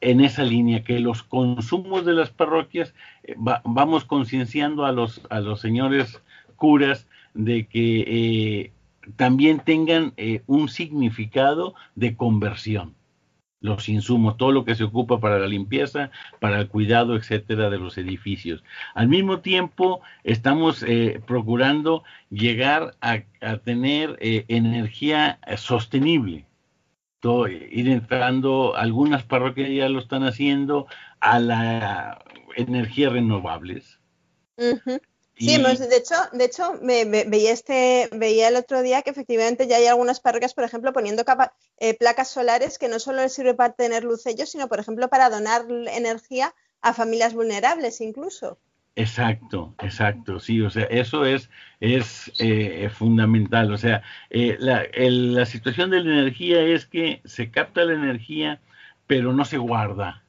en esa línea, que los consumos de las parroquias vamos concienciando a los, a los señores curas de que también tengan un significado de conversión los insumos, todo lo que se ocupa para la limpieza, para el cuidado, etcétera, de los edificios. Al mismo tiempo, estamos eh, procurando llegar a, tener eh, energía sostenible. Ir entrando, algunas parroquias ya lo están haciendo, a la energías renovables. Sí, de hecho, de hecho me, veía este, veía el otro día que efectivamente ya hay algunas parroquias, por ejemplo, poniendo eh, placas solares que no solo les sirve para tener luz ellos, sino por ejemplo para donar energía a familias vulnerables incluso. Exacto, exacto, sí, o sea, eso es, es eh, fundamental, o sea, eh, la, la situación de la energía es que se capta la energía, pero no se guarda,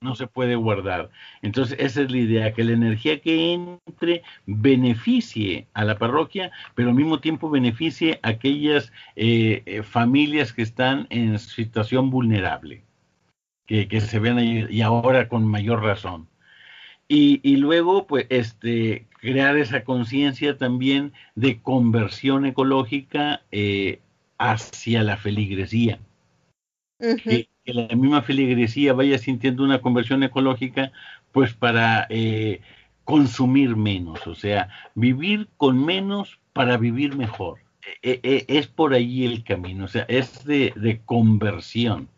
no se puede guardar. Entonces, esa es la idea, que la energía que entre beneficie a la parroquia, pero al mismo tiempo beneficie a aquellas eh, eh, familias que están en situación vulnerable, que, se vean ahí, y ahora con mayor razón. Y, luego, pues, este, crear esa conciencia también de conversión ecológica eh, hacia la feligresía que la misma feligresía vaya sintiendo una conversión ecológica, pues para eh, consumir menos, o sea, vivir con menos para vivir mejor. E, e, es por ahí el camino, o sea, es de, conversión.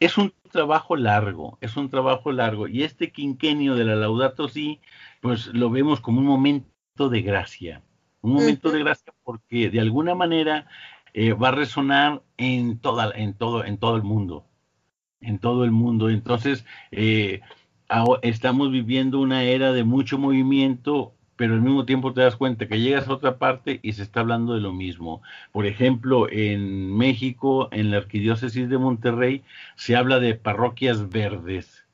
Es un trabajo largo, es un trabajo largo, y este quinquenio de la Laudato Si, pues lo vemos como un momento de gracia, un momento de gracia porque de alguna manera eh, va a resonar en, toda, en, todo, en todo el mundo en todo el mundo. Entonces, eh, estamos viviendo una era de mucho movimiento, pero al mismo tiempo te das cuenta que llegas a otra parte y se está hablando de lo mismo. Por ejemplo, en México, en la Arquidiócesis de Monterrey, se habla de parroquias verdes.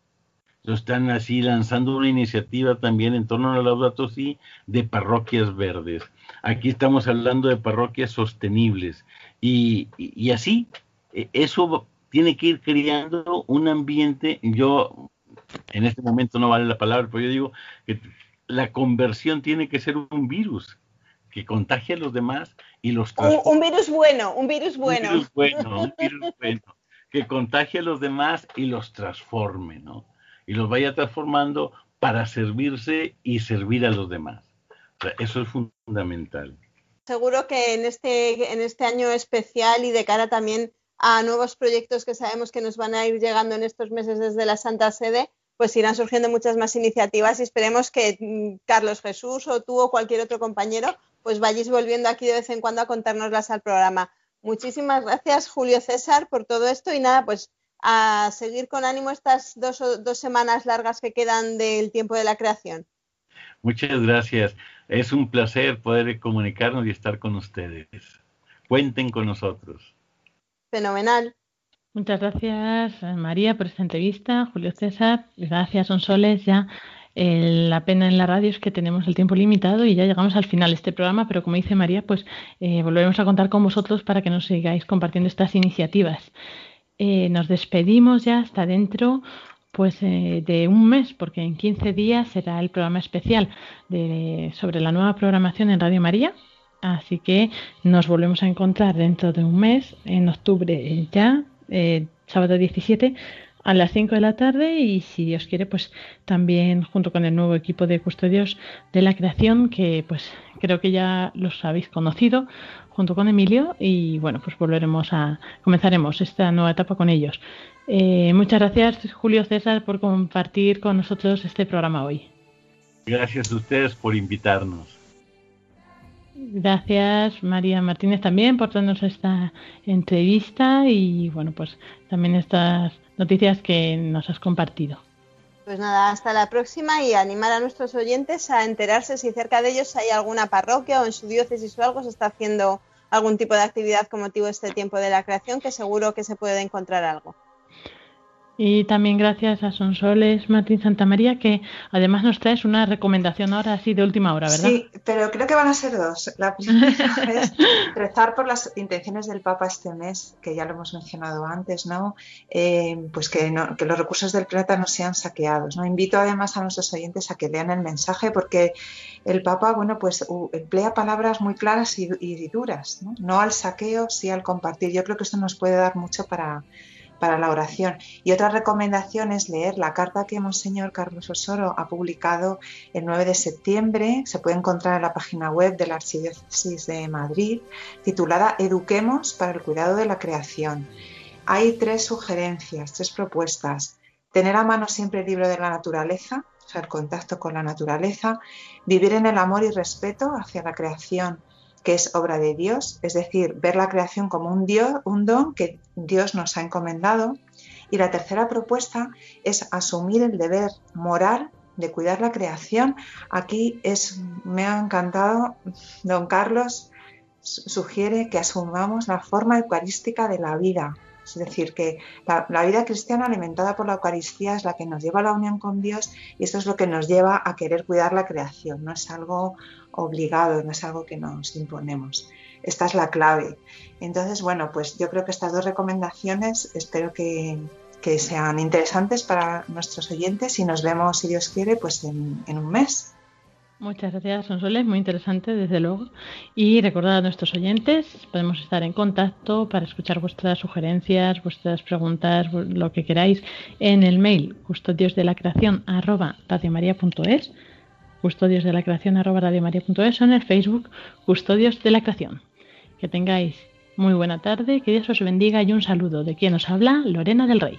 están así lanzando una iniciativa también en torno a los datos y de parroquias verdes. Aquí estamos hablando de parroquias sostenibles. Y, y así, e, eso tiene que ir creando un ambiente, yo en este momento no vale la palabra, pero yo digo que la conversión tiene que ser un virus que contagie a los demás y los un, un, virus bueno, un virus bueno. Un virus bueno, un virus bueno, que contagie a los demás y los transforme, ¿no? Y los vaya transformando para servirse y servir a los demás. O sea, eso es fundamental. Seguro que en este, en este año especial y de cara también a nuevos proyectos que sabemos que nos van a ir llegando en estos meses desde la Santa Sede, pues irán surgiendo muchas más iniciativas y esperemos que mm, Carlos Jesús o tú o cualquier otro compañero pues vayáis volviendo aquí de vez en cuando a contárnoslas al programa. Muchísimas gracias Julio César por todo esto y nada, pues a seguir con ánimo estas dos, dos semanas largas que quedan del tiempo de la creación. Muchas gracias. Es un placer poder comunicarnos y estar con ustedes. Cuenten con nosotros. Fenomenal. Muchas gracias, María, por esta entrevista. Julio César, gracias, Son Soles. Ya la pena en la radio es que tenemos el tiempo limitado y ya llegamos al final de este programa, pero como dice María, pues eh, volveremos a contar con vosotros para que nos sigáis compartiendo estas iniciativas. Eh, nos despedimos ya hasta dentro pues eh, de un mes, porque en 15 días será el programa especial sobre la nueva programación en Radio María, Así que nos volvemos a encontrar dentro de un mes, en octubre ya, eh, sábado 17, a las 5 de la tarde y si Dios quiere, pues también junto con el nuevo equipo de custodios de la creación, que pues creo que ya los habéis conocido, junto con Emilio, y bueno, pues volveremos a, comenzaremos esta nueva etapa con ellos. Eh, muchas gracias, Julio César, por compartir con nosotros este programa hoy. Gracias a ustedes por invitarnos. Gracias María Martínez también por darnos esta entrevista y bueno, pues también estas noticias que nos has compartido. Pues nada, hasta la próxima y animar a nuestros oyentes a enterarse si cerca de ellos hay alguna parroquia o en su diócesis o algo se está haciendo algún tipo de actividad con motivo de este tiempo de la creación, que seguro que se puede encontrar algo. Y también gracias a Sonsoles Martín Santa María, que además nos traes una recomendación ahora así de última hora, ¿verdad? Sí, pero creo que van a ser dos. La primera es rezar por las intenciones del Papa este mes, que ya lo hemos mencionado antes, ¿no? Eh, pues que, los recursos del planeta no sean saqueados, ¿no? Invito además a nuestros oyentes a que lean el mensaje, porque el Papa, bueno, pues emplea palabras muy claras y, y duras, ¿no? No al saqueo, sí al compartir. Yo creo que esto nos puede dar mucho para para la oración. Y otra recomendación es leer la carta que Monseñor Carlos Osoro ha publicado el 9 de septiembre, se puede encontrar en la página web de la Archidiócesis de Madrid, titulada Eduquemos para el cuidado de la creación. Hay tres sugerencias, tres propuestas. Tener a mano siempre el libro de la naturaleza, o sea, el contacto con la naturaleza, vivir en el amor y respeto hacia la creación, que es obra de Dios, es decir, ver la creación como un, don que Dios nos ha encomendado. Y la tercera propuesta es asumir el deber moral de cuidar la creación. Aquí es, me ha encantado, don Carlos sugiere que asumamos la forma eucarística de la vida. Es decir, que la, la, vida cristiana alimentada por la Eucaristía es la que nos lleva a la unión con Dios y esto es lo que nos lleva a querer cuidar la creación. No es algo obligado, no es algo que nos imponemos. Esta es la clave. Entonces, bueno, pues yo creo que estas dos recomendaciones espero que, sean interesantes para nuestros oyentes y nos vemos, si Dios quiere, pues en, un mes. Muchas gracias, Sonsoles, muy interesante, desde luego. Y recordad a nuestros oyentes, podemos estar en contacto para escuchar vuestras sugerencias, vuestras preguntas, lo que queráis, en el mail custodios de la creación custodios de la creación o en el Facebook Custodios de la Creación. Que tengáis muy buena tarde, que Dios os bendiga y un saludo de quien os habla, Lorena del Rey.